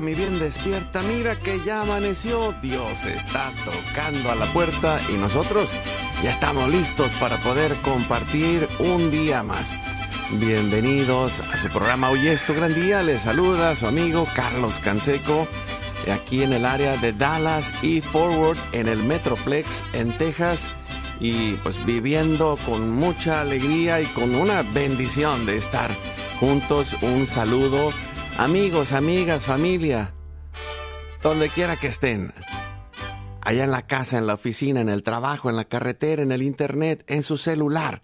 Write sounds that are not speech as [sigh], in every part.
Mi bien, despierta. Mira que ya amaneció. Dios está tocando a la puerta y nosotros ya estamos listos para poder compartir un día más. Bienvenidos a su programa Hoy es tu gran día. Les saluda su amigo Carlos Canseco aquí en el área de Dallas y Forward en el Metroplex en Texas y pues viviendo con mucha alegría y con una bendición de estar juntos. Un saludo amigos, amigas, familia, donde quiera que estén. Allá en la casa, en la oficina, en el trabajo, en la carretera, en el internet, en su celular,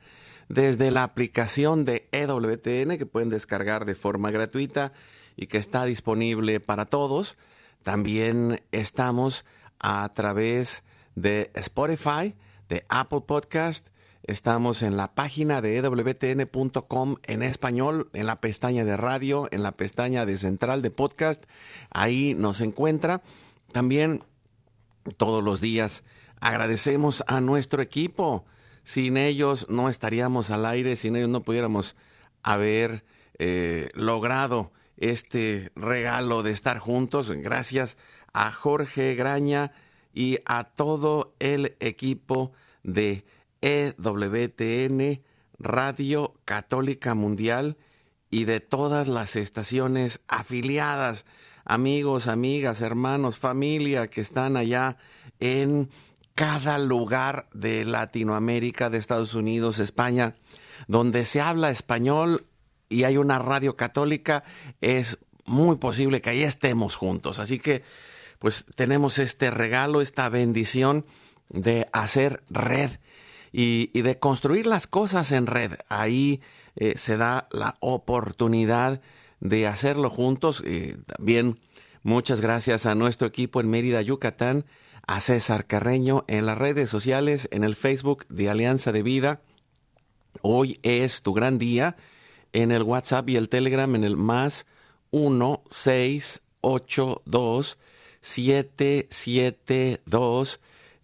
desde la aplicación de EWTN que pueden descargar de forma gratuita y que está disponible para todos. También estamos a través de Spotify, de Apple Podcast. Estamos en la página de ewtn.com en español, en la pestaña de radio, en la pestaña de central de podcast. Ahí nos encuentra. También todos los días agradecemos a nuestro equipo. Sin ellos no estaríamos al aire, sin ellos no pudiéramos haber eh, logrado este regalo de estar juntos. Gracias a Jorge Graña y a todo el equipo de EWTN Radio Católica Mundial y de todas las estaciones afiliadas, amigos, amigas, hermanos, familia que están allá en cada lugar de Latinoamérica, de Estados Unidos, España, donde se habla español y hay una radio católica, es muy posible que ahí estemos juntos. Así que, pues tenemos este regalo, esta bendición de hacer red y, de construir las cosas en red. Ahí eh, se da la oportunidad de hacerlo juntos. Y también muchas gracias a nuestro equipo en Mérida, Yucatán, a César Carreño en las redes sociales, en el Facebook de Alianza de Vida. Hoy es tu gran día en el WhatsApp y el Telegram en el más 1 6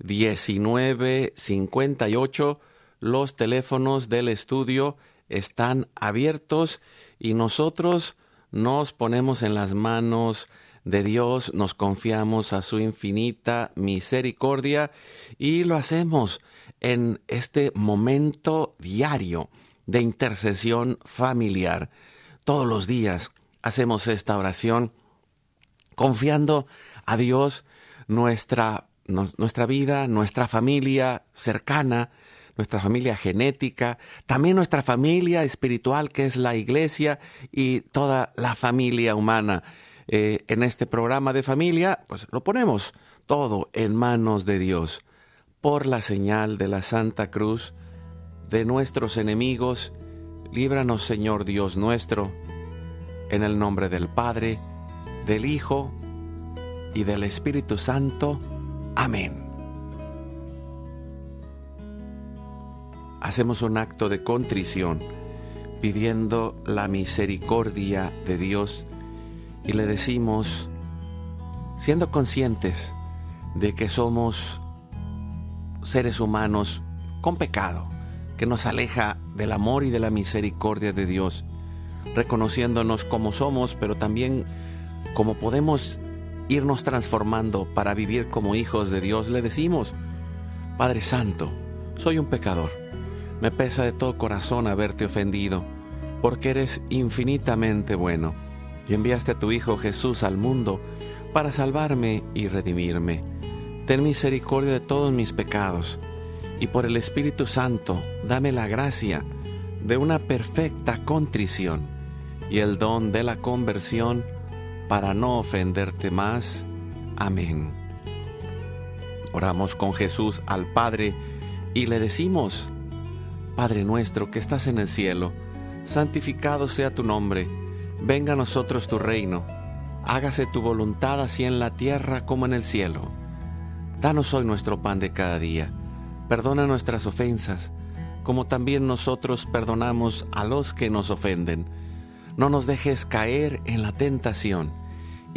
8 2 7 7 2 19 58 los teléfonos del estudio están abiertos y nosotros nos ponemos en las manos de Dios, nos confiamos a su infinita misericordia y lo hacemos en este momento diario de intercesión familiar. Todos los días hacemos esta oración confiando a Dios nuestra, nuestra vida, nuestra familia cercana, nuestra familia genética, también nuestra familia espiritual que es la iglesia y toda la familia humana. Eh, en este programa de familia, pues lo ponemos todo en manos de Dios. Por la señal de la Santa Cruz, de nuestros enemigos, líbranos Señor Dios nuestro, en el nombre del Padre, del Hijo y del Espíritu Santo. Amén. Hacemos un acto de contrición pidiendo la misericordia de Dios y le decimos, siendo conscientes de que somos seres humanos con pecado, que nos aleja del amor y de la misericordia de Dios, reconociéndonos como somos, pero también como podemos irnos transformando para vivir como hijos de Dios, le decimos, Padre Santo, soy un pecador, me pesa de todo corazón haberte ofendido, porque eres infinitamente bueno y enviaste a tu Hijo Jesús al mundo para salvarme y redimirme. Ten misericordia de todos mis pecados, y por el Espíritu Santo dame la gracia de una perfecta contrición y el don de la conversión para no ofenderte más. Amén. Oramos con Jesús al Padre y le decimos, Padre nuestro que estás en el cielo, santificado sea tu nombre, venga a nosotros tu reino, hágase tu voluntad así en la tierra como en el cielo. Danos hoy nuestro pan de cada día, perdona nuestras ofensas, como también nosotros perdonamos a los que nos ofenden. No nos dejes caer en la tentación,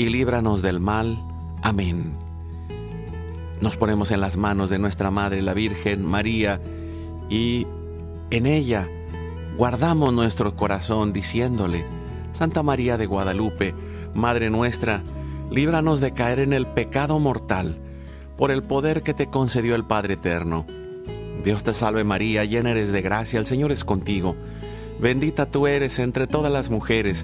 y líbranos del mal. Amén. Nos ponemos en las manos de nuestra Madre la Virgen María, y en ella guardamos nuestro corazón diciéndole, Santa María de Guadalupe, Madre nuestra, líbranos de caer en el pecado mortal, por el poder que te concedió el Padre Eterno. Dios te salve María, llena eres de gracia, el Señor es contigo. Bendita tú eres entre todas las mujeres,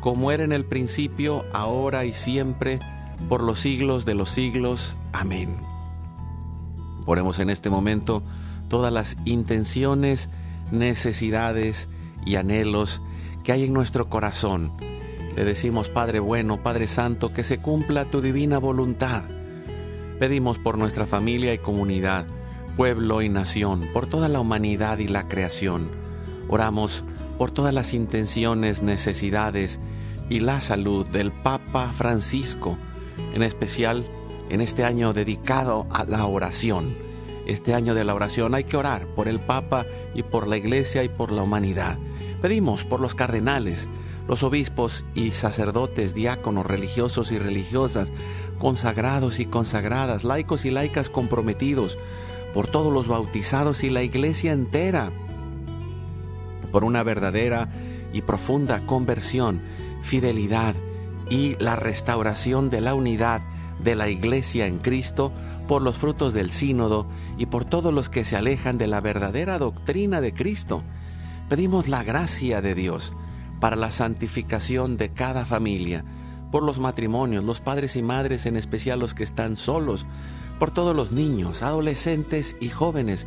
como era en el principio, ahora y siempre, por los siglos de los siglos. Amén. Ponemos en este momento todas las intenciones, necesidades y anhelos que hay en nuestro corazón. Le decimos, Padre bueno, Padre Santo, que se cumpla tu divina voluntad. Pedimos por nuestra familia y comunidad, pueblo y nación, por toda la humanidad y la creación. Oramos por todas las intenciones, necesidades y la salud del Papa Francisco, en especial en este año dedicado a la oración. Este año de la oración hay que orar por el Papa y por la Iglesia y por la humanidad. Pedimos por los cardenales, los obispos y sacerdotes, diáconos, religiosos y religiosas, consagrados y consagradas, laicos y laicas comprometidos, por todos los bautizados y la iglesia entera, por una verdadera y profunda conversión, fidelidad y la restauración de la unidad de la iglesia en Cristo, por los frutos del sínodo y por todos los que se alejan de la verdadera doctrina de Cristo Pedimos la gracia de Dios para la santificación de cada familia, por los matrimonios, los padres y madres, en especial los que están solos, por todos los niños, adolescentes y jóvenes,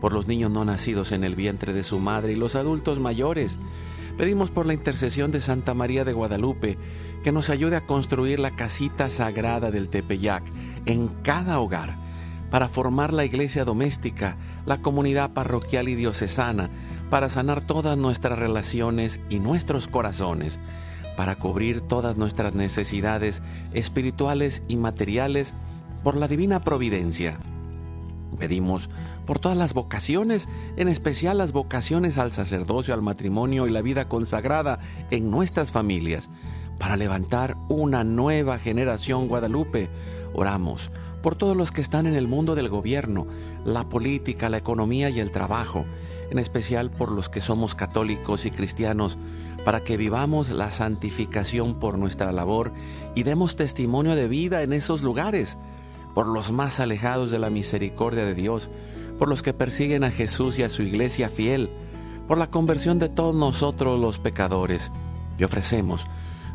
por los niños no nacidos en el vientre de su madre y los adultos mayores. Pedimos por la intercesión de Santa María de Guadalupe que nos ayude a construir la casita sagrada del Tepeyac en cada hogar para formar la iglesia doméstica, la comunidad parroquial y diocesana, para sanar todas nuestras relaciones y nuestros corazones, para cubrir todas nuestras necesidades espirituales y materiales por la divina providencia. Pedimos por todas las vocaciones, en especial las vocaciones al sacerdocio, al matrimonio y la vida consagrada en nuestras familias, para levantar una nueva generación guadalupe. Oramos por todos los que están en el mundo del gobierno, la política, la economía y el trabajo, en especial por los que somos católicos y cristianos, para que vivamos la santificación por nuestra labor y demos testimonio de vida en esos lugares, por los más alejados de la misericordia de Dios, por los que persiguen a Jesús y a su iglesia fiel, por la conversión de todos nosotros los pecadores. Y ofrecemos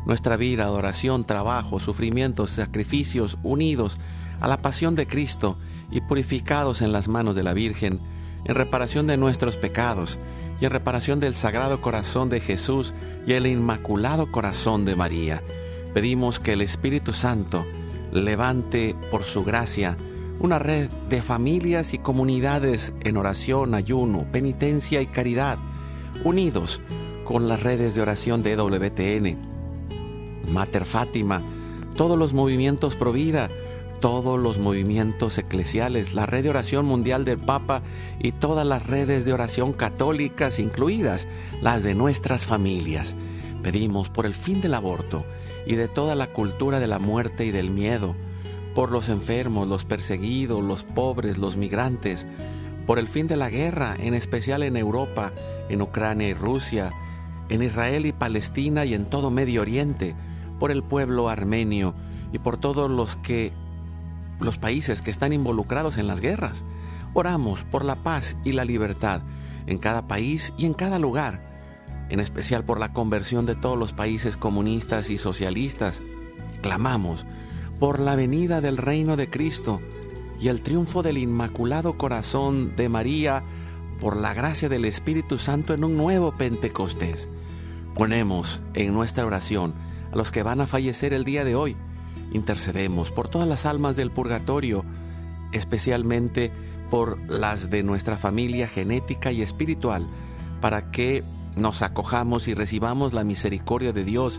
nuestra vida, adoración, trabajo, sufrimientos, sacrificios unidos a la pasión de Cristo y purificados en las manos de la Virgen, en reparación de nuestros pecados y en reparación del Sagrado Corazón de Jesús y el Inmaculado Corazón de María. Pedimos que el Espíritu Santo levante por su gracia una red de familias y comunidades en oración, ayuno, penitencia y caridad, unidos con las redes de oración de WTN, Mater Fátima, todos los movimientos pro vida, todos los movimientos eclesiales, la red de oración mundial del Papa y todas las redes de oración católicas, incluidas las de nuestras familias. Pedimos por el fin del aborto y de toda la cultura de la muerte y del miedo, por los enfermos, los perseguidos, los pobres, los migrantes, por el fin de la guerra, en especial en Europa, en Ucrania y Rusia, en Israel y Palestina y en todo Medio Oriente, por el pueblo armenio y por todos los que los países que están involucrados en las guerras. Oramos por la paz y la libertad en cada país y en cada lugar, en especial por la conversión de todos los países comunistas y socialistas. Clamamos por la venida del reino de Cristo y el triunfo del Inmaculado Corazón de María por la gracia del Espíritu Santo en un nuevo Pentecostés. Ponemos en nuestra oración a los que van a fallecer el día de hoy. Intercedemos por todas las almas del purgatorio, especialmente por las de nuestra familia genética y espiritual, para que nos acojamos y recibamos la misericordia de Dios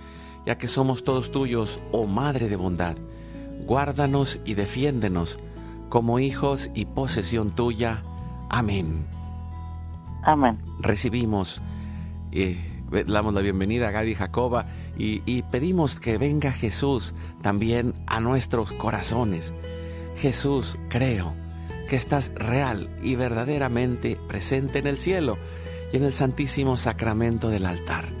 ya que somos todos tuyos, oh Madre de bondad. Guárdanos y defiéndenos como hijos y posesión tuya. Amén. Amén. Recibimos, eh, damos la bienvenida a Gaby Jacoba y, y pedimos que venga Jesús también a nuestros corazones. Jesús, creo que estás real y verdaderamente presente en el cielo y en el santísimo sacramento del altar.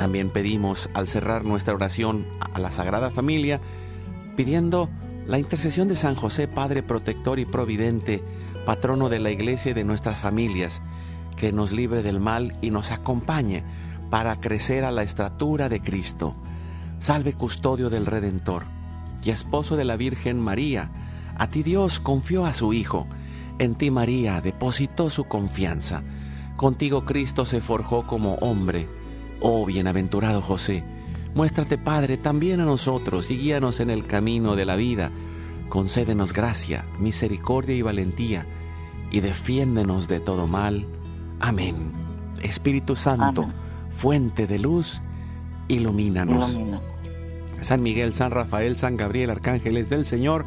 También pedimos al cerrar nuestra oración a la Sagrada Familia, pidiendo la intercesión de San José, Padre protector y providente, patrono de la Iglesia y de nuestras familias, que nos libre del mal y nos acompañe para crecer a la estatura de Cristo. Salve custodio del Redentor y esposo de la Virgen María. A ti Dios confió a su Hijo. En ti María depositó su confianza. Contigo Cristo se forjó como hombre Oh bienaventurado José, muéstrate Padre también a nosotros y guíanos en el camino de la vida. Concédenos gracia, misericordia y valentía, y defiéndenos de todo mal. Amén. Espíritu Santo, fuente de luz, ilumínanos. San Miguel, San Rafael, San Gabriel, arcángeles del Señor,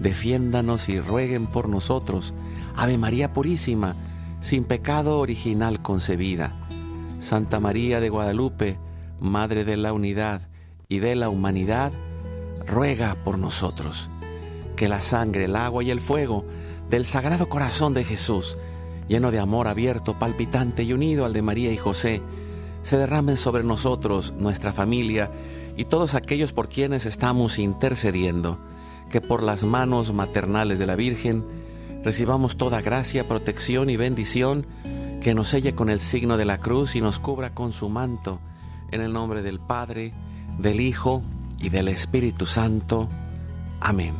defiéndanos y rueguen por nosotros. Ave María Purísima, sin pecado original concebida Santa María de Guadalupe, Madre de la Unidad y de la Humanidad, ruega por nosotros. Que la sangre, el agua y el fuego del Sagrado Corazón de Jesús, lleno de amor abierto, palpitante y unido al de María y José, se derramen sobre nosotros, nuestra familia y todos aquellos por quienes estamos intercediendo, que por las manos maternales de la Virgen recibamos toda gracia, protección y bendición que nos selle con el signo de la cruz y nos cubra con su manto, en el nombre del Padre, del Hijo y del Espíritu Santo. Amén.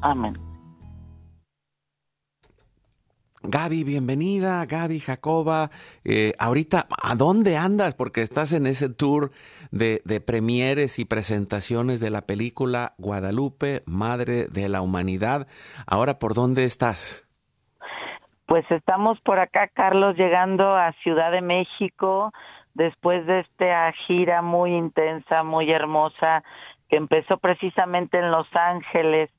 Amén. Gaby, bienvenida, Gaby Jacoba. Eh, ahorita, ¿a dónde andas? Porque estás en ese tour de, de premieres y presentaciones de la película Guadalupe, Madre de la Humanidad. Ahora, ¿por dónde estás? Pues estamos por acá, Carlos, llegando a Ciudad de México después de esta gira muy intensa, muy hermosa, que empezó precisamente en Los Ángeles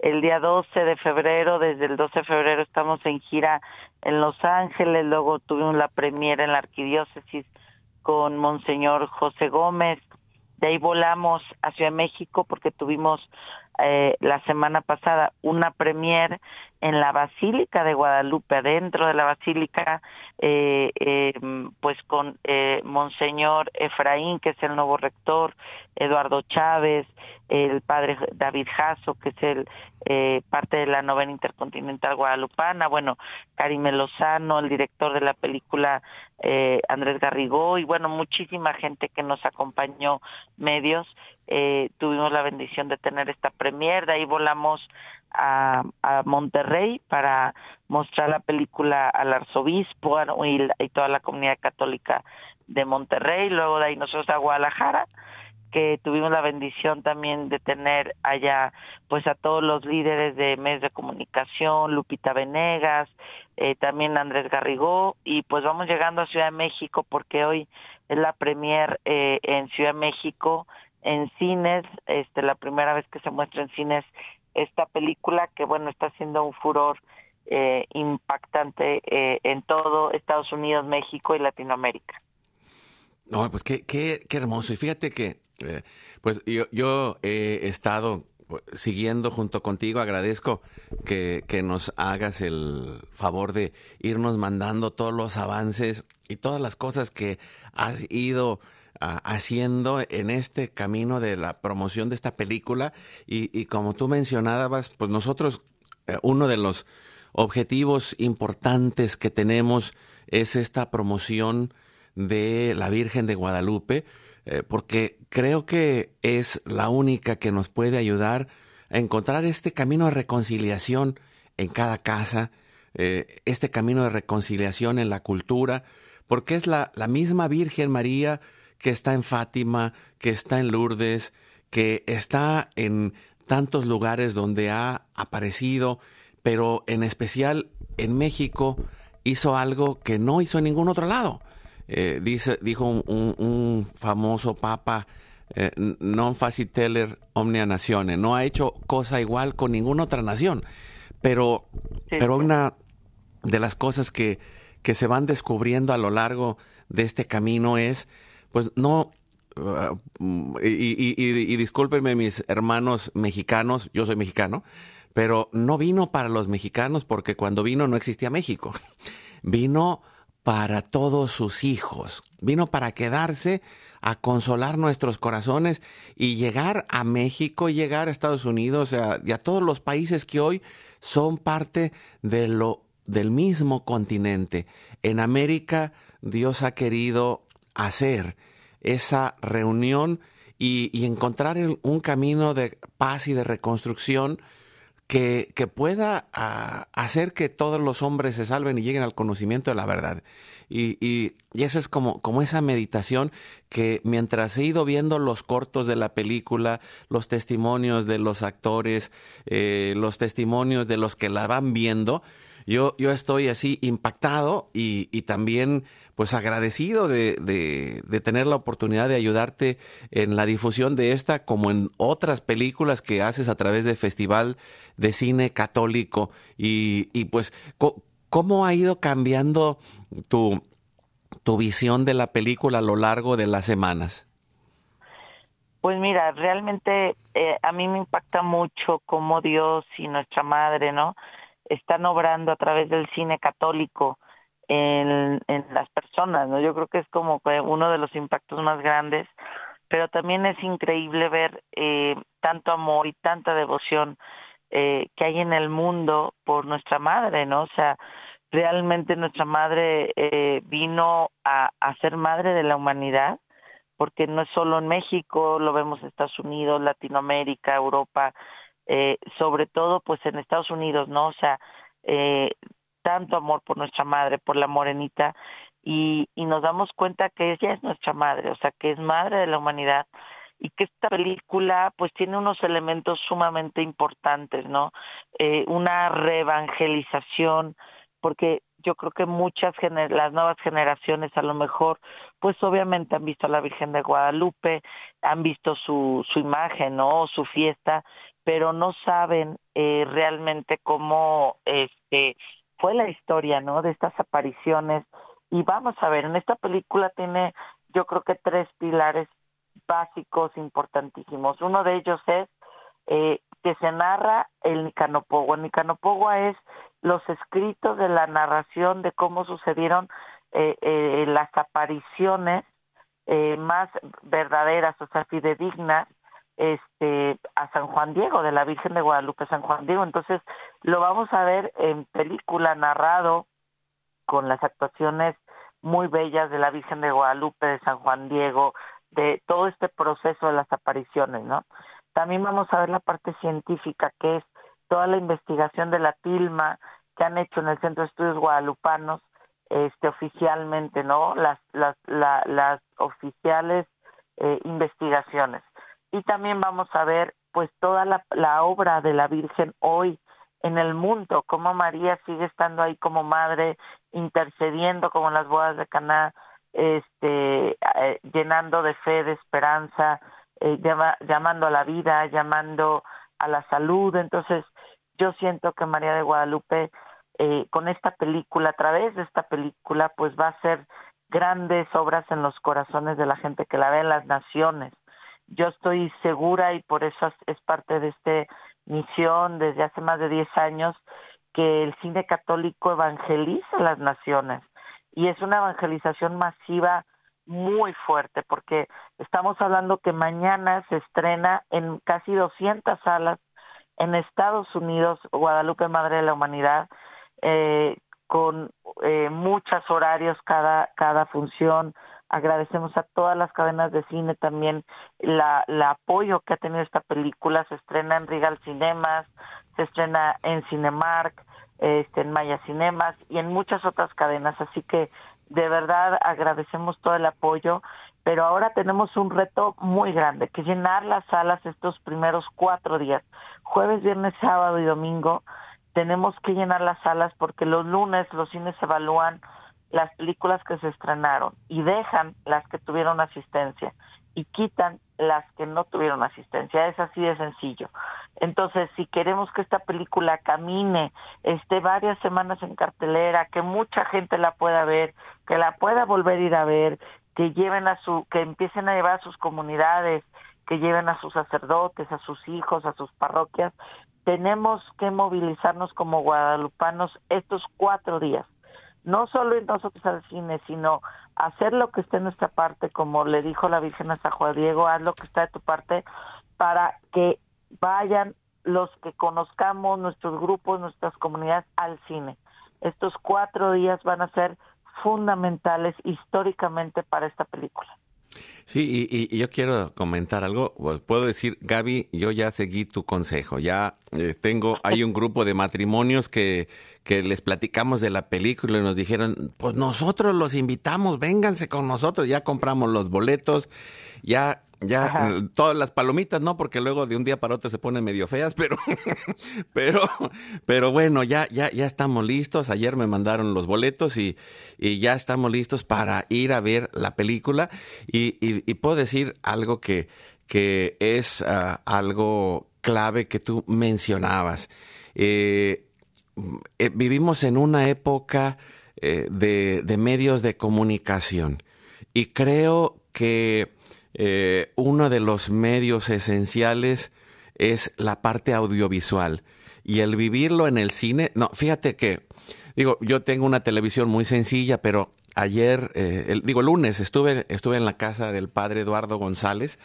el día 12 de febrero, desde el 12 de febrero estamos en gira en Los Ángeles, luego tuvimos la premiera en la arquidiócesis con Monseñor José Gómez, de ahí volamos a Ciudad de México porque tuvimos eh, la semana pasada una premier en la Basílica de Guadalupe, adentro de la Basílica, eh, eh, pues con eh, Monseñor Efraín, que es el nuevo rector, Eduardo Chávez, el padre David Jasso, que es el eh, parte de la novena intercontinental guadalupana, bueno, Karime Lozano, el director de la película eh, Andrés Garrigó, y bueno, muchísima gente que nos acompañó, medios, eh, tuvimos la bendición de tener esta premier, de ahí volamos a, a Monterrey para mostrar la película al arzobispo y, y toda la comunidad católica de Monterrey, luego de ahí nosotros a Guadalajara, que tuvimos la bendición también de tener allá pues a todos los líderes de medios de comunicación, Lupita Venegas, eh, también Andrés Garrigó y pues vamos llegando a Ciudad de México porque hoy es la premier eh, en Ciudad de México en cines, este la primera vez que se muestra en cines esta película que bueno está haciendo un furor eh, impactante eh, en todo Estados Unidos, México y Latinoamérica. No, pues qué, qué, qué hermoso. Y fíjate que eh, pues yo, yo he estado siguiendo junto contigo. Agradezco que, que, nos hagas el favor de irnos mandando todos los avances y todas las cosas que has ido haciendo en este camino de la promoción de esta película. Y, y como tú mencionabas, pues nosotros, eh, uno de los objetivos importantes que tenemos es esta promoción de la Virgen de Guadalupe eh, porque creo que es la única que nos puede ayudar a encontrar este camino de reconciliación en cada casa, eh, este camino de reconciliación en la cultura, porque es la, la misma Virgen María que está en Fátima, que está en Lourdes, que está en tantos lugares donde ha aparecido, pero en especial en México hizo algo que no hizo en ningún otro lado. Eh, dice, dijo un, un, un famoso papa, eh, non faciteller omnia nazione, no ha hecho cosa igual con ninguna otra nación, pero, sí. pero una de las cosas que, que se van descubriendo a lo largo de este camino es, pues no, Uh, y, y, discúlpenme mis hermanos mexicanos, yo soy mexicano, pero no vino para los mexicanos porque cuando vino no existía México. [laughs] Vino para todos sus hijos. Vino para quedarse a consolar nuestros corazones y llegar a México, llegar a Estados Unidos y a todos los países que hoy son parte de lo, del mismo continente. En América Dios ha querido hacer esa reunión y, encontrar un camino de paz y de reconstrucción que, que pueda a, hacer que todos los hombres se salven y lleguen al conocimiento de la verdad. Y, y, y esa es como, como esa meditación que mientras he ido viendo los cortos de la película, los testimonios de los actores, eh, los testimonios de los que la van viendo, yo, yo estoy así impactado y, y también pues agradecido de, de, de, tener la oportunidad de ayudarte en la difusión de esta como en otras películas que haces a través del Festival de Cine Católico. Y, y pues, ¿cómo ha ido cambiando tu, tu visión de la película a lo largo de las semanas? Pues mira, realmente eh, a mí me impacta mucho cómo Dios y nuestra Madre, ¿no? Están obrando a través del cine católico en, las personas, ¿no? Yo creo que es como uno de los impactos más grandes, pero también es increíble ver eh, tanto amor y tanta devoción eh, que hay en el mundo por nuestra madre, ¿no? O sea, realmente nuestra madre eh, vino a, a ser madre de la humanidad, porque no es solo en México, lo vemos en Estados Unidos, Latinoamérica, Europa, eh, sobre todo pues en Estados Unidos, ¿no? O sea, eh, tanto amor por nuestra madre, por la morenita, y, y nos damos cuenta que ella es nuestra madre, o sea, que es madre de la humanidad y que esta película pues tiene unos elementos sumamente importantes, ¿no? Eh, una reevangelización, porque yo creo que muchas las nuevas generaciones a lo mejor pues obviamente han visto a la Virgen de Guadalupe, han visto su su imagen, ¿no? su fiesta, pero no saben eh, realmente cómo este fue la historia, ¿no? de estas apariciones y vamos a ver, en esta película tiene yo creo que tres pilares básicos importantísimos. Uno de ellos es eh, que se narra el Nicanopogua. Nicanopogua es los escritos de la narración de cómo sucedieron eh, eh, las apariciones eh, más verdaderas, o sea, fidedignas, este, a San Juan Diego, de la Virgen de Guadalupe, San Juan Diego. Entonces, lo vamos a ver en película narrado con las actuaciones muy bellas de la Virgen de Guadalupe, de San Juan Diego, de todo este proceso de las apariciones, ¿no? También vamos a ver la parte científica, que es toda la investigación de la tilma que han hecho en el Centro de Estudios Guadalupanos, este, oficialmente, ¿no? Las, las, las oficiales eh, investigaciones. Y también vamos a ver, pues, toda la, la obra de la Virgen hoy en el mundo, cómo María sigue estando ahí como madre, intercediendo como en las bodas de Caná, este, eh, llenando de fe, de esperanza, eh, llamando a la vida, llamando a la salud. Entonces, yo siento que María de Guadalupe, eh, con esta película, a través de esta película, pues va a hacer grandes obras en los corazones de la gente que la ve en las naciones. Yo estoy segura y por eso es parte de esta misión desde hace más de 10 años que el cine católico evangeliza las naciones y es una evangelización masiva muy fuerte porque estamos hablando que mañana se estrena en casi 200 salas en Estados Unidos, Guadalupe Madre de la Humanidad, eh, con eh, muchos horarios cada, cada función. Agradecemos a todas las cadenas de cine también la, apoyo que ha tenido esta película. Se estrena en Regal Cinemas, se estrena en Cinemark, este, en Maya Cinemas y en muchas otras cadenas. Así que de verdad agradecemos todo el apoyo, pero ahora tenemos un reto muy grande, que llenar las salas estos primeros cuatro días, jueves, viernes, sábado y domingo. Tenemos que llenar las salas porque los lunes los cines evalúan las películas que se estrenaron y dejan las que tuvieron asistencia y quitan las que no tuvieron asistencia. Es así de sencillo. Entonces, si queremos que esta película camine, esté varias semanas en cartelera, que mucha gente la pueda ver, que la pueda volver a ir a ver, que lleven a su, que empiecen a llevar a sus comunidades, que lleven a sus sacerdotes, a sus hijos, a sus parroquias, tenemos que movilizarnos como guadalupanos estos cuatro días. No solo nosotros al cine, sino hacer lo que esté en nuestra parte, como le dijo la Virgen a San Juan Diego, haz lo que está de tu parte para que vayan los que conozcamos nuestros grupos, nuestras comunidades al cine. Estos cuatro días van a ser fundamentales históricamente para esta película. Sí, y, yo quiero comentar algo. Puedo decir, Gaby, yo ya seguí tu consejo. Ya eh, tengo, hay un grupo de matrimonios que, que les platicamos de la película y nos dijeron, pues nosotros los invitamos, vénganse con nosotros. Ya compramos los boletos, ya ya, eh, todas las palomitas, no, porque luego de un día para otro se ponen medio feas, [laughs] pero, pero, pero bueno, ya, ya, ya estamos listos. Ayer me mandaron los boletos y, y ya estamos listos para ir a ver la película. Y, y, puedo decir algo que, que es ah, algo clave que tú mencionabas. Eh, eh, vivimos en una época de, de medios de comunicación y creo que eh, uno de los medios esenciales es la parte audiovisual. Y el vivirlo en el cine, no, fíjate que, digo, yo tengo una televisión muy sencilla, pero ayer, eh, el, digo, lunes estuve, estuve en la casa del padre Eduardo González,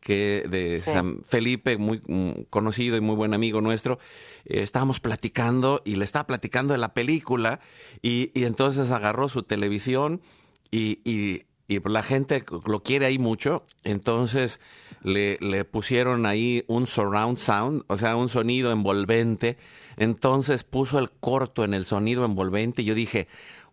que de San Felipe, muy mm, conocido y muy buen amigo nuestro, eh, estábamos platicando y le estaba platicando de la película y, y entonces agarró su televisión y, y, y la gente lo quiere ahí mucho, entonces le, pusieron ahí un surround sound, o sea, un sonido envolvente, entonces puso el corto en el sonido envolvente y yo dije,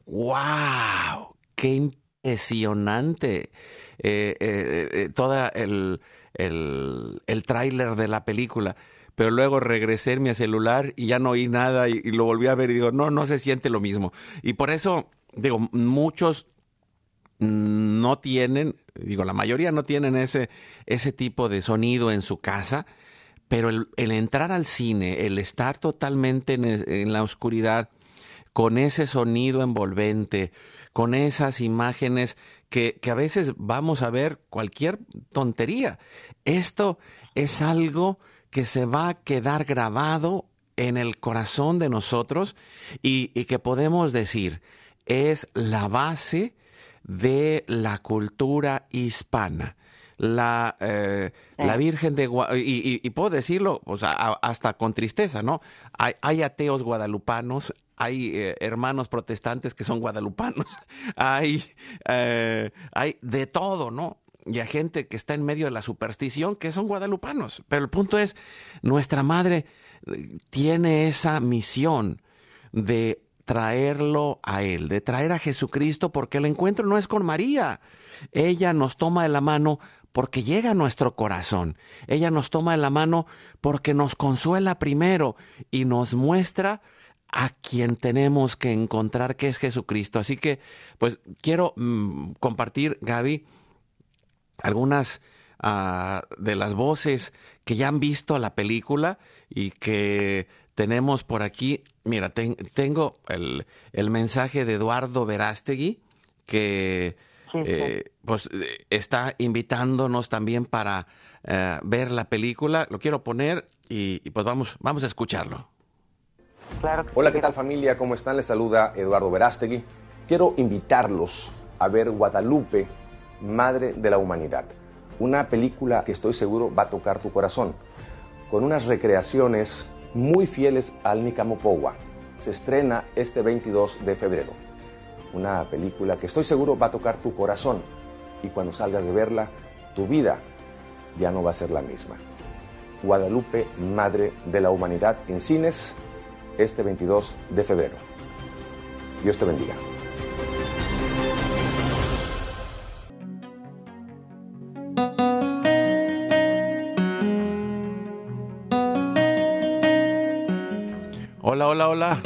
wow, qué impresionante eh, eh, eh todo el, el, el tráiler de la película. Pero luego regresé en mi celular y ya no oí nada y, y lo volví a ver y digo, no, no se siente lo mismo. Y por eso, digo, muchos no tienen, digo, la mayoría no tienen ese, ese tipo de sonido en su casa, pero el, entrar al cine, el estar totalmente en, la oscuridad, con ese sonido envolvente, con esas imágenes que, que, a veces vamos a ver cualquier tontería. Esto es algo que se va a quedar grabado en el corazón de nosotros y, y que podemos decir es la base de la cultura hispana. La, eh, la Virgen de y, y, puedo decirlo o sea, hasta con tristeza, ¿no? Hay, hay ateos guadalupanos, hay eh, hermanos protestantes que son guadalupanos, [laughs] hay, eh, hay de todo, ¿no? Y hay gente que está en medio de la superstición que son guadalupanos. Pero el punto es, nuestra madre tiene esa misión de traerlo a Él, de traer a Jesucristo, porque el encuentro no es con María. Ella nos toma de la mano porque llega a nuestro corazón. Ella nos toma de la mano porque nos consuela primero y nos muestra a quien tenemos que encontrar, que es Jesucristo. Así que, pues, quiero mm, compartir, Gaby, algunas ah, de las voces que ya han visto la película y que tenemos por aquí, mira, tengo el, mensaje de Eduardo Verástegui, que eh, pues está invitándonos también para eh, ver la película. Lo quiero poner y, pues vamos, vamos a escucharlo. Hola, ¿qué tal familia? ¿Cómo están? Les saluda Eduardo Verástegui. Quiero invitarlos a ver Guadalupe, Madre de la Humanidad. Una película que estoy seguro va a tocar tu corazón, con unas recreaciones muy fieles al Nikamopowa. Se estrena este 22 de febrero. Una película que estoy seguro va a tocar tu corazón y cuando salgas de verla, tu vida ya no va a ser la misma. Guadalupe, Madre de la Humanidad, en cines este 22 de febrero. Dios te bendiga. Hola, hola, hola.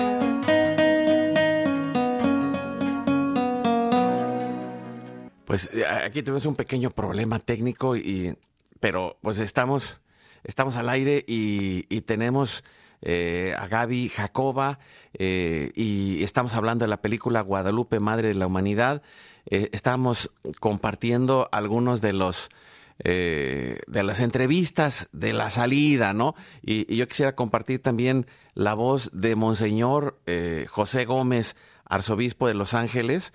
Pues eh, aquí tenemos un pequeño problema técnico y pero pues estamos estamos al aire y, tenemos eh, a Gaby Jacoba eh, y estamos hablando de la película Guadalupe, Madre de la Humanidad. estamos compartiendo algunos de los eh, de las entrevistas de la salida, ¿no? Y, yo quisiera compartir también la voz de Monseñor eh, José Gómez, arzobispo de Los Ángeles,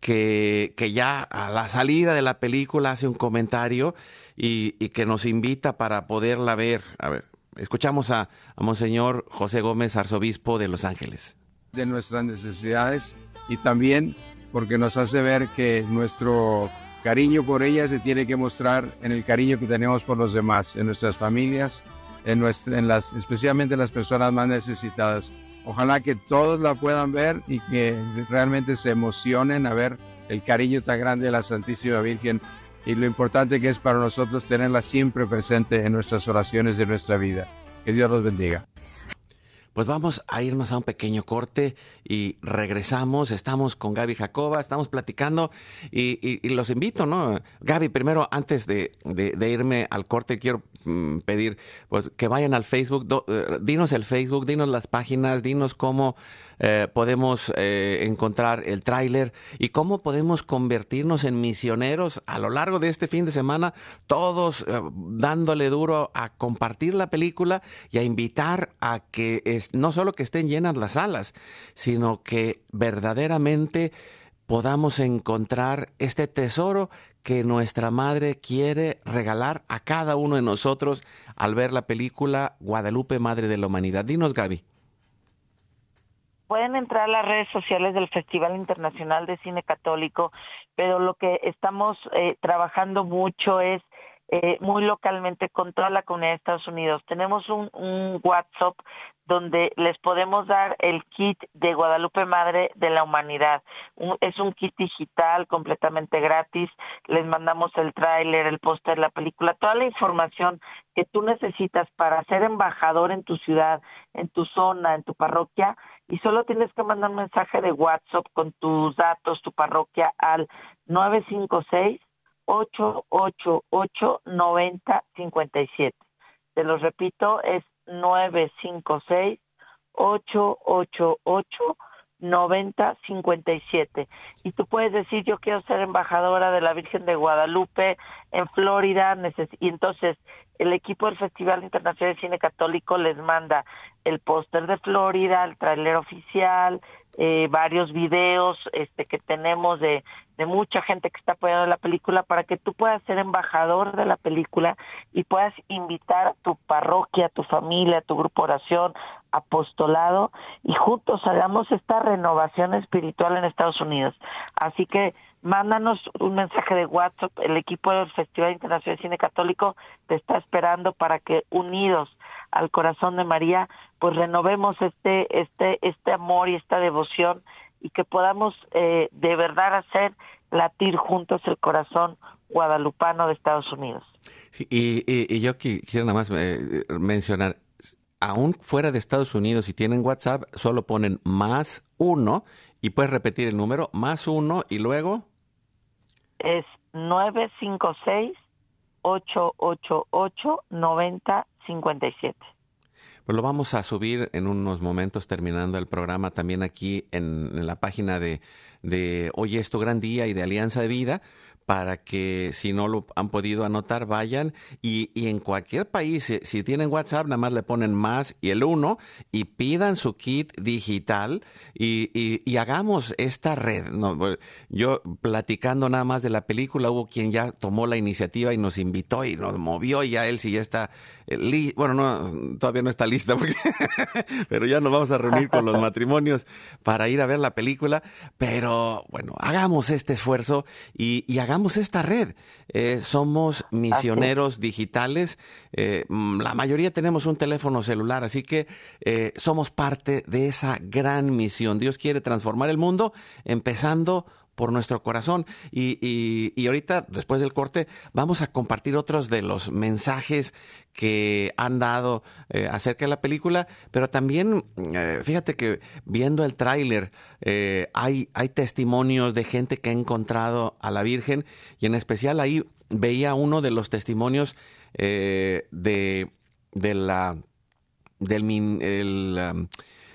que, que, ya a la salida de la película hace un comentario y, que nos invita para poderla ver. A ver, escuchamos a, a Monseñor José Gómez, arzobispo de Los Ángeles. De nuestras necesidades y también porque nos hace ver que nuestro cariño por ella se tiene que mostrar en el cariño que tenemos por los demás, en nuestras familias, en, en las, especialmente las personas más necesitadas. Ojalá que todos la puedan ver y que realmente se emocionen a ver el cariño tan grande de la Santísima Virgen y lo importante que es para nosotros tenerla siempre presente en nuestras oraciones de nuestra vida. Que Dios los bendiga. Pues vamos a irnos a un pequeño corte y regresamos. Estamos con Gaby Jacoba, estamos platicando y, los invito, ¿no? Gaby, primero, antes de, irme al corte, quiero mm, pedir pues, que vayan al Facebook, eh, dinos el Facebook, dinos las páginas, dinos cómo eh, podemos eh, encontrar el tráiler y cómo podemos convertirnos en misioneros a lo largo de este fin de semana, todos eh, dándole duro a compartir la película y a invitar a que no solo que estén llenas las salas, sino que verdaderamente podamos encontrar este tesoro que nuestra madre quiere regalar a cada uno de nosotros al ver la película Guadalupe, Madre de la Humanidad. Dinos, Gaby pueden entrar a las redes sociales del Festival Internacional de Cine Católico, pero lo que estamos eh, trabajando mucho es eh, muy localmente con toda la comunidad de Estados Unidos. Tenemos un, un WhatsApp donde les podemos dar el kit de Guadalupe Madre de la Humanidad. es un kit digital completamente gratis. Les mandamos el tráiler, el póster, la película, toda la información que tú necesitas para ser embajador en tu ciudad, en tu zona, en tu parroquia. Y solo tienes que mandar un mensaje de WhatsApp con tus datos, tu parroquia al 956 888 9057. Te lo repito, es 956 888 9057 y tú puedes decir yo quiero ser embajadora de la Virgen de Guadalupe en Florida y entonces el equipo del Festival Internacional de Cine Católico les manda el póster de Florida, el tráiler oficial, eh, varios videos este, que tenemos de, de mucha gente que está apoyando la película para que tú puedas ser embajador de la película y puedas invitar a tu parroquia, a tu familia, a tu grupo oración, apostolado y juntos hagamos esta renovación espiritual en Estados Unidos. Así que mándanos un mensaje de WhatsApp, el equipo del Festival Internacional de Cine Católico te está esperando para que unidos al corazón de María, pues renovemos este, este, este amor y esta devoción y que podamos eh, de verdad hacer latir juntos el corazón guadalupano de Estados Unidos. y, yo quisiera nada más eh, mencionar, aún fuera de Estados Unidos, si tienen WhatsApp, solo ponen más uno y puedes repetir el número, más uno y luego. Es 956 888 9057. Pues lo vamos a subir en unos momentos terminando el programa también aquí en, la página de, de Hoy es tu gran día y de Alianza de Vida para que si no lo han podido anotar, vayan y, en cualquier país, si, tienen WhatsApp, nada más le ponen más y el uno y pidan su kit digital y, hagamos esta red. yo platicando nada más de la película, hubo quien ya tomó la iniciativa y nos invitó y nos movió y ya él sí ya está, eh, bueno, no, todavía no está lista, [laughs] pero ya nos vamos a reunir con los [laughs] matrimonios para ir a ver la película, pero bueno, hagamos este esfuerzo y, y hagamos esta red. Eh, somos misioneros digitales. Eh, mm, la mayoría tenemos un teléfono celular, así que eh, somos parte de esa gran misión. Dios quiere transformar el mundo empezando por nuestro corazón. Y, y, ahorita, después del corte, vamos a compartir otros de los mensajes que han dado eh, acerca de la película, pero también, eh, fíjate que viendo el tráiler, eh, hay, hay testimonios de gente que ha encontrado a la Virgen y en especial ahí veía uno de los testimonios de, de la, del, el,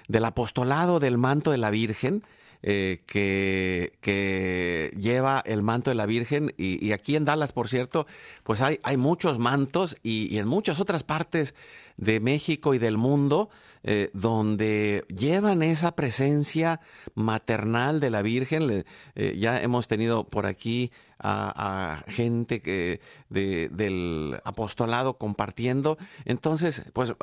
del apostolado del manto de la Virgen, eh, que, lleva el manto de la Virgen. Y, aquí en Dallas, por cierto, pues hay, muchos mantos y, en muchas otras partes de México y del mundo eh, donde llevan esa presencia maternal de la Virgen. Eh, ya hemos tenido por aquí a, gente que del apostolado compartiendo. Entonces, pues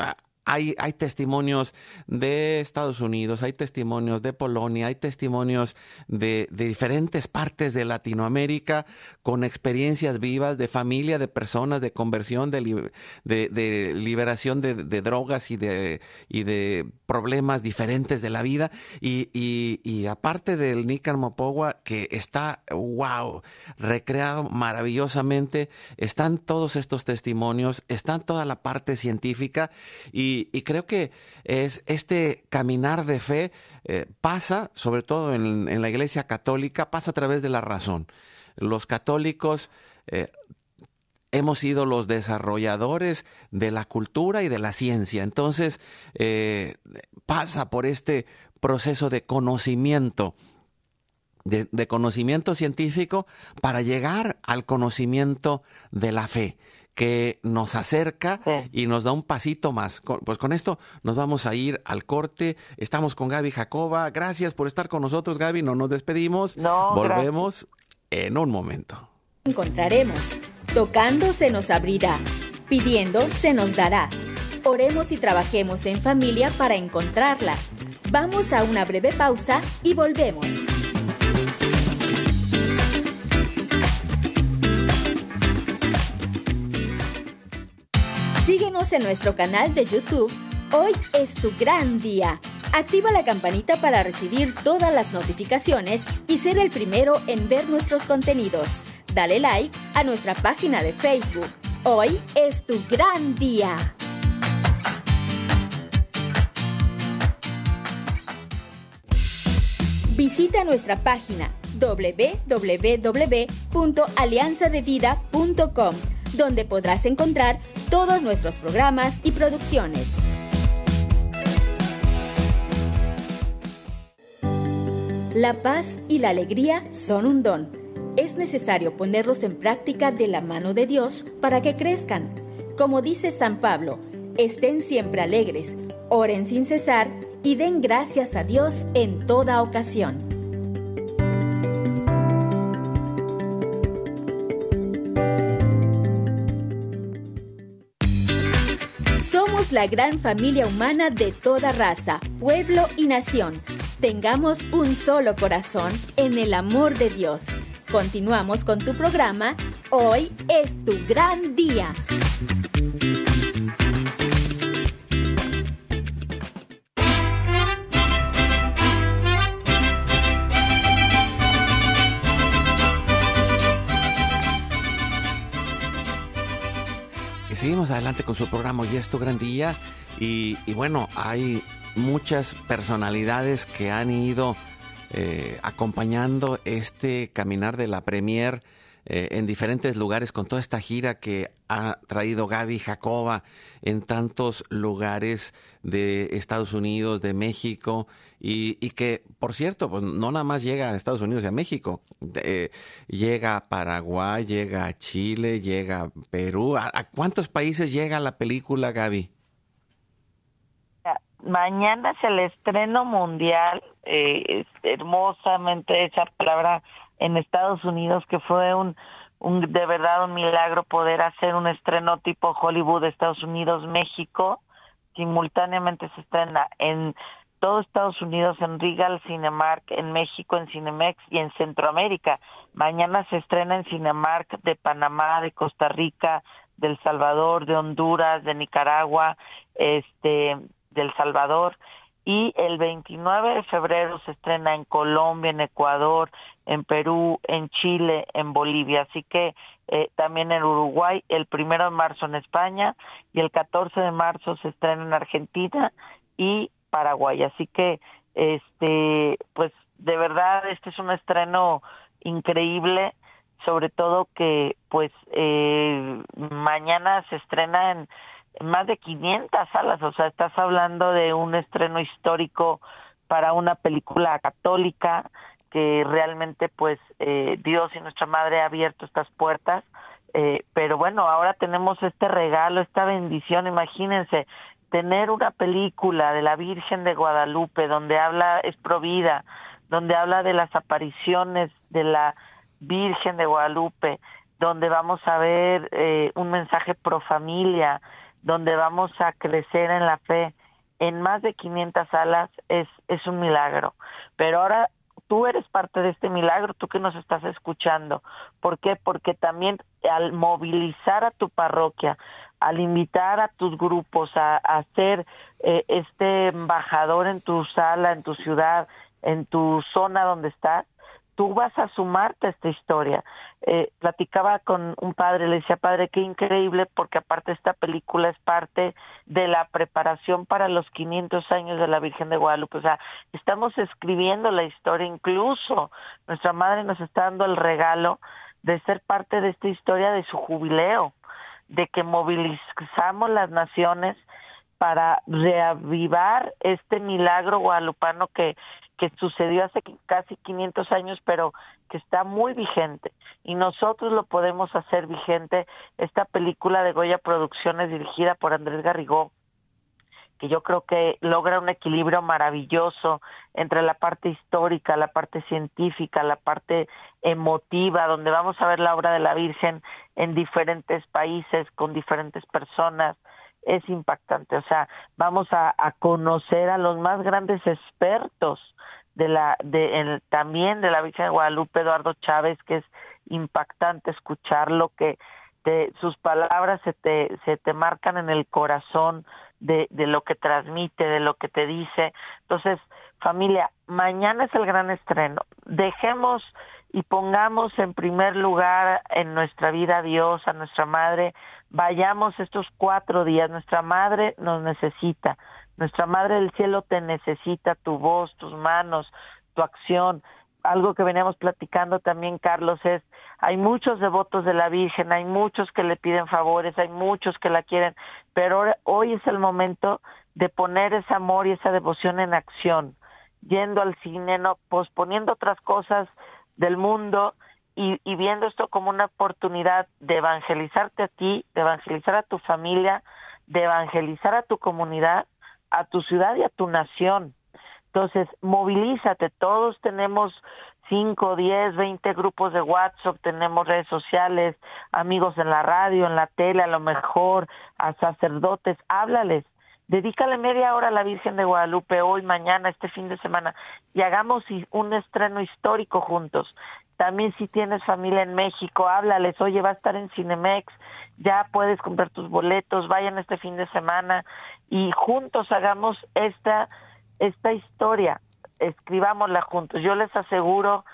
hay, testimonios de Estados Unidos, hay testimonios de Polonia, hay testimonios de, diferentes partes de Latinoamérica con experiencias vivas de familia, de personas, de conversión, de, de, liberación de, drogas y de, y de problemas diferentes de la vida. Y, y, aparte del Nican Mopogua, que está, wow, recreado maravillosamente, están todos estos testimonios, están toda la parte científica y y, creo que es este caminar de fe eh, pasa, sobre todo en, la Iglesia Católica, pasa a través de la razón. Los católicos eh, hemos sido los desarrolladores de la cultura y de la ciencia. Entonces, eh, pasa por este proceso de conocimiento. de, conocimiento científico para llegar al conocimiento de la fe que nos acerca y nos da un pasito más. Pues con esto nos vamos a ir al corte. Estamos con Gaby Jacoba. Gracias por estar con nosotros, Gaby. No nos despedimos. Volvemos en un momento. Encontraremos. Tocando se nos abrirá. Pidiendo se nos dará. Oremos y trabajemos en familia para encontrarla. Vamos a una breve pausa y volvemos. En nuestro canal de YouTube. Hoy es tu gran día. Activa la campanita para recibir todas las notificaciones y ser el primero en ver nuestros contenidos. Dale like a nuestra página de Facebook. Hoy es tu gran día. Visita nuestra página www.alianzadevida.com, donde podrás encontrar todos nuestros programas y producciones. La paz y la alegría son un don. Es necesario ponerlos en práctica de la mano de Dios para que crezcan. Como dice San Pablo, estén siempre alegres, oren sin cesar y den gracias a Dios en toda ocasión. La gran familia humana de toda raza, pueblo y nación. Tengamos un solo corazón en el amor de Dios. Continuamos con tu programa. Hoy es tu gran día. Seguimos adelante con su programa y es tu gran día. Y, bueno, hay muchas personalidades que han ido eh, acompañando este caminar de la Premier eh, en diferentes lugares con toda esta gira que ha traído Gaby Jacoba en tantos lugares de Estados Unidos, de México, y, que, por cierto, pues no nada más llega a Estados Unidos y a México, eh, llega a Paraguay, llega a Chile, llega a Perú. ¿A, cuántos países llega la película, Gaby? Mañana es el estreno mundial, eh, hermosamente esa palabra en Estados Unidos, que fue un, de verdad un milagro poder hacer un estreno tipo Hollywood, Estados Unidos, México. Simultáneamente se estrena en todo Estados Unidos, en Regal Cinemark, en México, en Cinemex y en Centroamérica. Mañana se estrena en Cinemark de Panamá, de Costa Rica, del Salvador, de Honduras, de Nicaragua, este, del Salvador y el 29 de febrero se estrena en Colombia, en Ecuador, en Perú, en Chile, en Bolivia, así que eh, también en Uruguay, el primero de marzo en España y el 14 de marzo se estrena en Argentina y Paraguay, así que este pues de verdad este es un estreno increíble, sobre todo que pues eh, mañana se estrena en más de 500 salas, o sea, estás hablando de un estreno histórico para una película católica que realmente pues eh, Dios y nuestra madre ha abierto estas puertas, eh, pero bueno, ahora tenemos este regalo, esta bendición, imagínense, tener una película de la Virgen de Guadalupe donde habla, es provida, donde habla de las apariciones de la Virgen de Guadalupe, donde vamos a ver eh, un mensaje pro familia, donde vamos a crecer en la fe en más de 500 salas es, es un milagro. Pero ahora tú eres parte de este milagro, tú que nos estás escuchando. ¿Por qué? Porque también al movilizar a tu parroquia, al invitar a tus grupos a, a ser eh, este embajador en tu sala, en tu ciudad, en tu zona donde estás, tú vas a sumarte a esta historia. Eh, platicaba con un padre, le decía, padre, qué increíble, porque aparte esta película es parte de la preparación para los 500 años de la Virgen de Guadalupe. O sea, estamos escribiendo la historia, incluso nuestra madre nos está dando el regalo de ser parte de esta historia de su jubileo, de que movilizamos las naciones para reavivar este milagro guadalupano que que sucedió hace casi 500 años, pero que está muy vigente. Y nosotros lo podemos hacer vigente. Esta película de Goya Producciones, dirigida por Andrés Garrigó, que yo creo que logra un equilibrio maravilloso entre la parte histórica, la parte científica, la parte emotiva, donde vamos a ver la obra de la Virgen en diferentes países, con diferentes personas, es impactante. O sea, vamos a, conocer a los más grandes expertos de la, de también de la Virgen de Guadalupe, Eduardo Chávez, que es impactante escucharlo, que sus palabras se te, se te marcan en el corazón de, de lo que transmite, de lo que te dice. Entonces, familia, mañana es el gran estreno. Dejemos y pongamos en primer lugar en nuestra vida a Dios, a nuestra madre. Vayamos estos cuatro días. Nuestra madre nos necesita. Nuestra madre del cielo te necesita, tu voz, tus manos, tu acción algo que veníamos platicando también, Carlos, es, hay muchos devotos de la Virgen, hay muchos que le piden favores, hay muchos que la quieren, pero hoy es el momento de poner ese amor y esa devoción en acción, yendo al cine, no posponiendo otras cosas del mundo y, viendo esto como una oportunidad de evangelizarte a ti, de evangelizar a tu familia, de evangelizar a tu comunidad, a tu ciudad y a tu nación. Entonces, movilízate, todos tenemos 5, 10, 20 grupos de WhatsApp, tenemos redes sociales, amigos en la radio, en la tele, a lo mejor, a sacerdotes, háblales. Dedícale media hora a la Virgen de Guadalupe hoy, mañana, este fin de semana y hagamos un estreno histórico juntos. También si tienes familia en México, háblales, oye, va a estar en Cinemex, ya puedes comprar tus boletos, vayan este fin de semana y juntos hagamos esta esta historia, escribámosla juntos. Yo les aseguro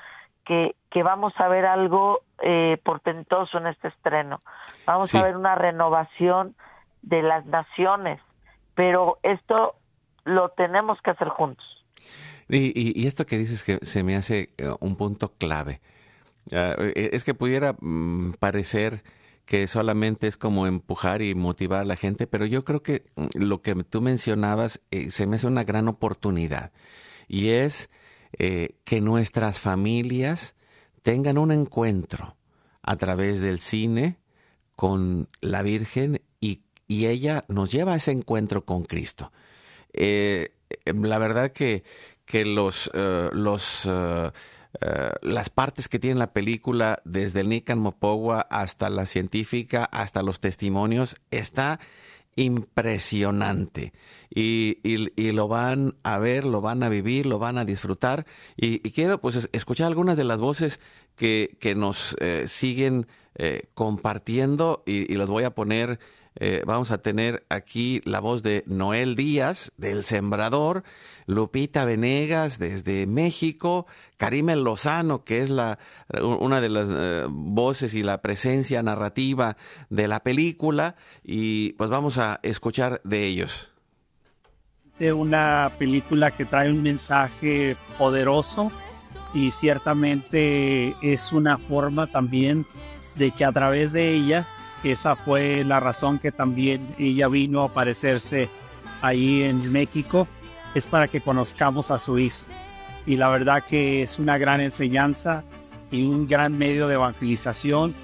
que, que vamos a ver algo eh, portentoso en este estreno. Vamos a ver una renovación de las naciones, pero esto lo tenemos que hacer juntos. Y, esto que dices que se me hace eh, un punto clave. Ah, e, es que pudiera mm, parecer que solamente es como empujar y motivar a la gente, pero yo creo que mm, lo que tú mencionabas eh, se me hace una gran oportunidad y es eh, que nuestras familias tengan un encuentro a través del cine con la Virgen y, ella nos lleva a ese encuentro con Cristo. Eh, la verdad que, que los, los eh, las partes que tiene la película, desde el Nikan Mopowa hasta la científica, hasta los testimonios, está impresionante. Y, lo van a ver, lo van a vivir, lo van a disfrutar. Y, quiero pues escuchar algunas de las voces que, que nos eh, siguen eh, compartiendo y, y los voy a poner eh, vamos a tener aquí la voz de Noel Díaz, del Sembrador, Lupita Venegas, desde México, Karime Lozano, que es la, una de las eh, voces y la presencia narrativa de la película, y pues vamos a escuchar de ellos. De una película que trae un mensaje poderoso y ciertamente es una forma también de que a través de ella esa fue la razón que también ella vino a aparecerse ahí en México, es para que conozcamos a su hijo. Y la verdad que es una gran enseñanza y un gran medio de evangelización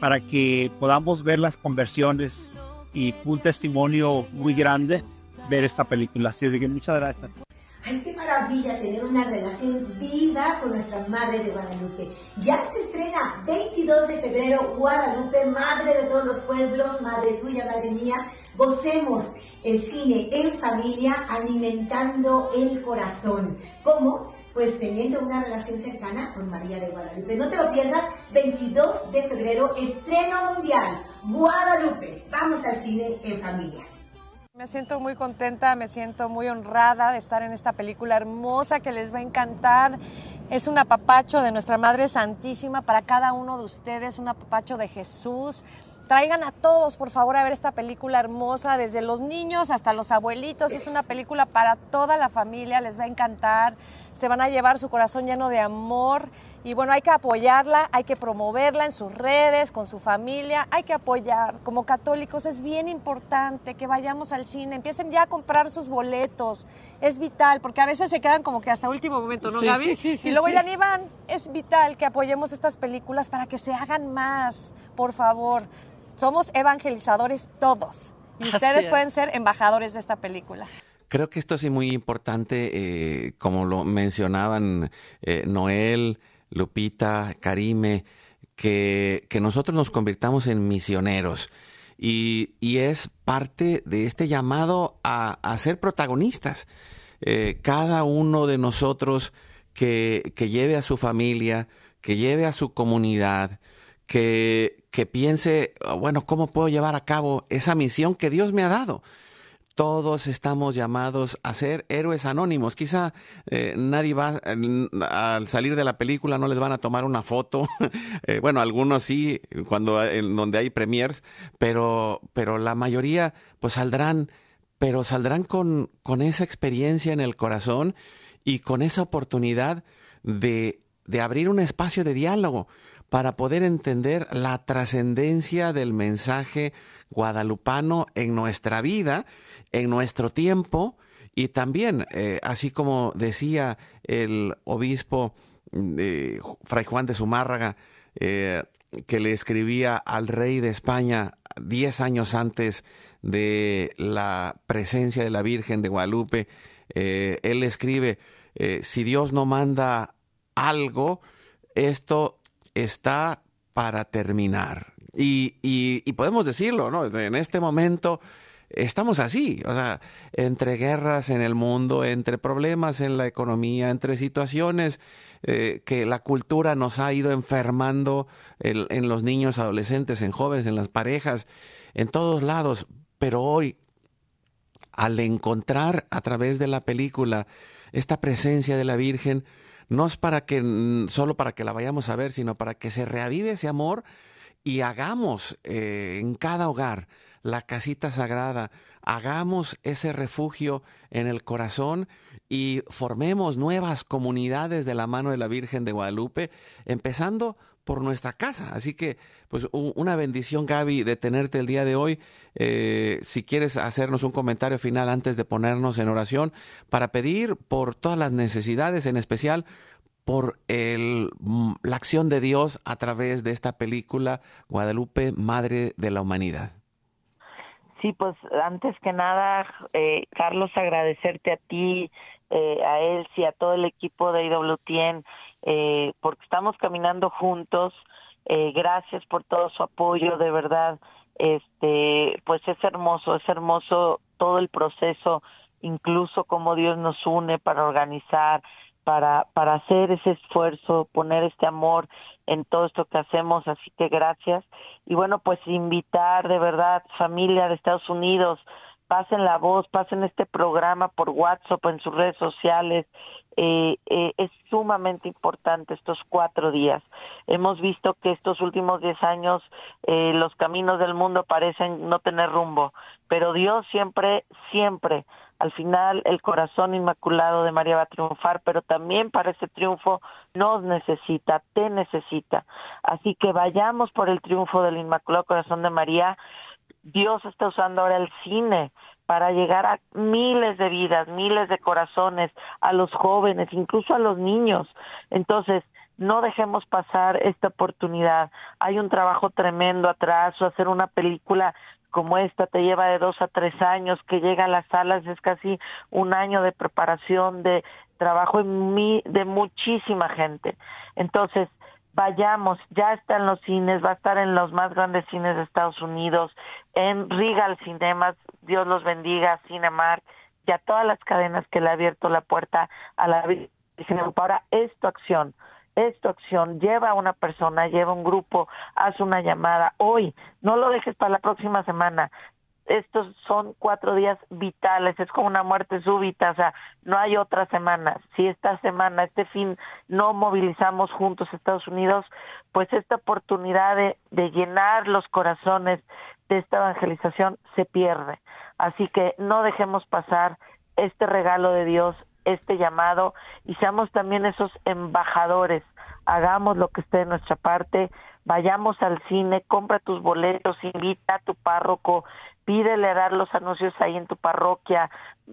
para que podamos ver las conversiones y un testimonio muy grande ver esta película. Así que muchas gracias. Ay, qué maravilla tener una relación viva con nuestra Madre de Guadalupe. Ya se estrena 22 de febrero Guadalupe, Madre de todos los pueblos, Madre tuya, Madre mía. Gocemos el cine en familia, alimentando el corazón. ¿Cómo? Pues teniendo una relación cercana con María de Guadalupe. No te lo pierdas, 22 de febrero, estreno mundial, Guadalupe. Vamos al cine en familia. Me siento muy contenta, me siento muy honrada de estar en esta película hermosa que les va a encantar. Es un apapacho de nuestra Madre Santísima para cada uno de ustedes, un apapacho de Jesús. Traigan a todos, por favor, a ver esta película hermosa, desde los niños hasta los abuelitos. Es una película para toda la familia, les va a encantar. Se van a llevar su corazón lleno de amor y bueno, hay que apoyarla, hay que promoverla en sus redes, con su familia, hay que apoyar. Como católicos es bien importante que vayamos al cine, empiecen ya a comprar sus boletos, es vital, porque a veces se quedan como que hasta último momento, ¿no, Gaby? Sí, sí, y luego ya ni van, es vital que apoyemos estas películas para que se hagan más, por favor. Somos evangelizadores todos y ustedes pueden ser embajadores de esta película. Creo que esto es muy importante, eh, como lo mencionaban eh, Noel, Lupita, Karime, que, que nosotros nos convirtamos en misioneros. Y, es parte de este llamado a, ser protagonistas. Eh, cada uno de nosotros que, lleve a su familia, que lleve a su comunidad, que, que piense, bueno, ¿cómo puedo llevar a cabo esa misión que Dios me ha dado? Todos estamos llamados a ser héroes anónimos. Quizá eh, nadie va, al salir de la película no les van a tomar una foto. [laughs] Eh, bueno, algunos sí, cuando en donde hay premiers, pero, pero la mayoría pues saldrán, pero saldrán con, con esa experiencia en el corazón y con esa oportunidad de, de abrir un espacio de diálogo para poder entender la trascendencia del mensaje guadalupano en nuestra vida, en nuestro tiempo y también, eh, así como decía el obispo eh, Fray Juan de Zumárraga, eh, que le escribía al rey de España diez años antes de la presencia de la Virgen de Guadalupe, él escribe, si Dios no manda algo, esto está para terminar. Y, podemos decirlo, ¿no? En este momento estamos así, o sea, entre guerras en el mundo, entre problemas en la economía, entre situaciones eh, que la cultura nos ha ido enfermando en, los niños, adolescentes, en jóvenes, en las parejas, en todos lados. Pero hoy, al encontrar a través de la película esta presencia de la Virgen, no es para que solo para que la vayamos a ver, sino para que se reavive ese amor y hagamos eh, en cada hogar la casita sagrada, hagamos ese refugio en el corazón y formemos nuevas comunidades de la mano de la Virgen de Guadalupe, empezando por nuestra casa. Así que, pues, una bendición, Gaby, de tenerte el día de hoy. Eh, si quieres hacernos un comentario final antes de ponernos en oración, para pedir por todas las necesidades, en especial por el, mm, la acción de Dios a través de esta película Guadalupe, Madre de la Humanidad. Sí, pues antes que nada, eh, Carlos, agradecerte a ti, eh, a y a todo el equipo de IWTN, eh, porque estamos caminando juntos. Eh, gracias por todo su apoyo, de verdad. Este, pues es hermoso, es hermoso todo el proceso, incluso cómo Dios nos une para organizar, para, para hacer ese esfuerzo, poner este amor en todo esto que hacemos, así que gracias. Y bueno, pues invitar de verdad familia de Estados Unidos, pasen la voz, pasen este programa por WhatsApp, en sus redes sociales. Eh, eh, es sumamente importante estos cuatro días. Hemos visto que estos últimos diez años eh, los caminos del mundo parecen no tener rumbo, pero Dios siempre, siempre al final el corazón inmaculado de María va a triunfar, pero también para ese triunfo nos necesita, te necesita. Así que vayamos por el triunfo del Inmaculado Corazón de María. Dios está usando ahora el cine para llegar a miles de vidas, miles de corazones, a los jóvenes, incluso a los niños. Entonces, no dejemos pasar esta oportunidad. Hay un trabajo tremendo atrás, o hacer una película como esta te lleva de dos a tres años, que llega a las salas es casi un año de preparación, de trabajo de muchísima gente. Entonces, vayamos, ya está en los cines, va a estar en los más grandes cines de Estados Unidos, en Regal Cinemas, Dios los bendiga, Cinemark, ya todas las cadenas que le ha abierto la puerta a la Virgen. Ahora es tu acción, es tu acción, lleva a una persona, lleva un grupo, haz una llamada hoy, no lo dejes para la próxima semana. Estos son cuatro días vitales, es como una muerte súbita, o sea, no hay otra semana. Si esta semana, este fin, no movilizamos juntos Estados Unidos, pues esta oportunidad de, de llenar los corazones de esta evangelización se pierde. Así que no dejemos pasar este regalo de Dios este llamado y seamos también esos embajadores. Hagamos lo que esté de nuestra parte, vayamos al cine, compra tus boletos, invita a tu párroco, pídele a dar los anuncios ahí en tu parroquia,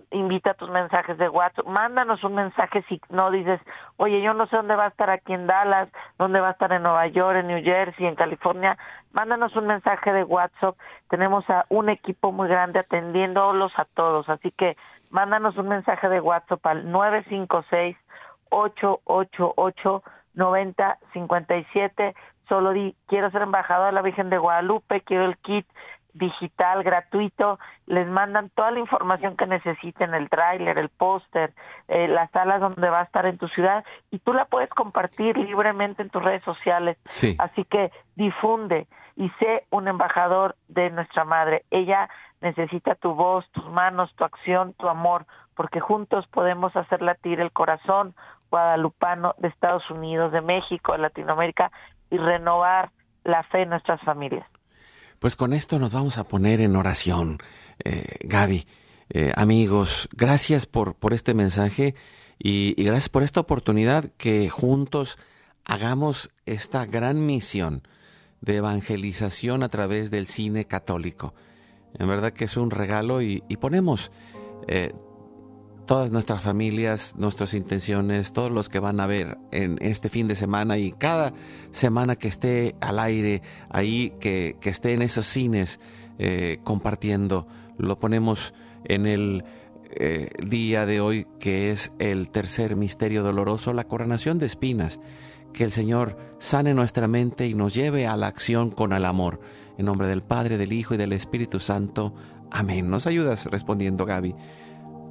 invita tus mensajes de WhatsApp, mándanos un mensaje si no dices, oye, yo no sé dónde va a estar aquí en Dallas, dónde va a estar en Nueva York, en New Jersey, en California, mándanos un mensaje de WhatsApp, tenemos a un equipo muy grande atendiéndolos a todos, así que mándanos un mensaje de WhatsApp al 956 888 9057 solo di quiero ser embajador de la Virgen de Guadalupe, quiero el kit digital gratuito, les mandan toda la información que necesiten, el tráiler, el póster, eh, las salas donde va a estar en tu ciudad y tú la puedes compartir libremente en tus redes sociales. Así que difunde y sé un embajador de nuestra madre. Ella necesita tu voz, tus manos, tu acción, tu amor, porque juntos podemos hacer latir el corazón guadalupano de Estados Unidos, de México, de Latinoamérica y renovar la fe en nuestras familias. Pues con esto nos vamos a poner en oración, eh, Gaby. Eh, amigos, gracias por, por este mensaje y, gracias por esta oportunidad que juntos hagamos esta gran misión de evangelización a través del cine católico. En verdad que es un regalo y, ponemos eh, todas nuestras familias, nuestras intenciones, todos los que van a ver en este fin de semana y cada semana que esté al aire ahí, que, esté en esos cines eh, compartiendo, lo ponemos en el eh, día de hoy que es el tercer misterio doloroso, la coronación de espinas. Que el Señor sane nuestra mente y nos lleve a la acción con el amor. En nombre del Padre, del Hijo y del Espíritu Santo. Amén. ¿Nos ayudas respondiendo, Gaby?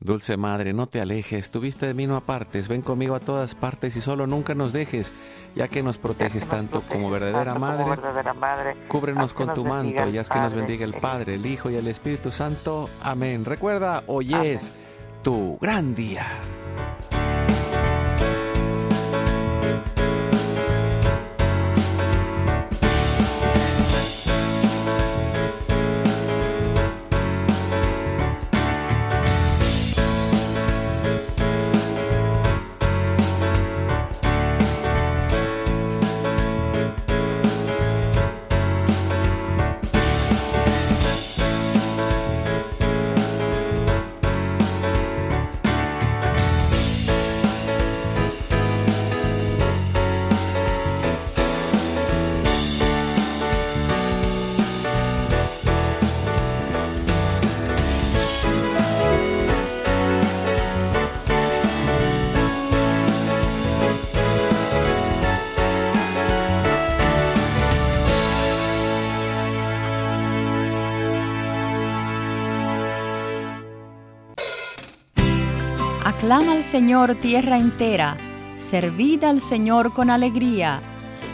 Dulce Madre, no te alejes, tu vista de mí no apartes, ven conmigo a todas partes y solo nunca nos dejes, ya que nos proteges tanto como verdadera, madre, Cúbrenos con tu manto y haz que nos bendiga el Padre, el Hijo y el Espíritu Santo. Amén. Recuerda, hoy es tu gran día. Aclama al Señor tierra entera, servid al Señor con alegría,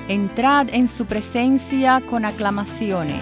entrad en su presencia con aclamaciones.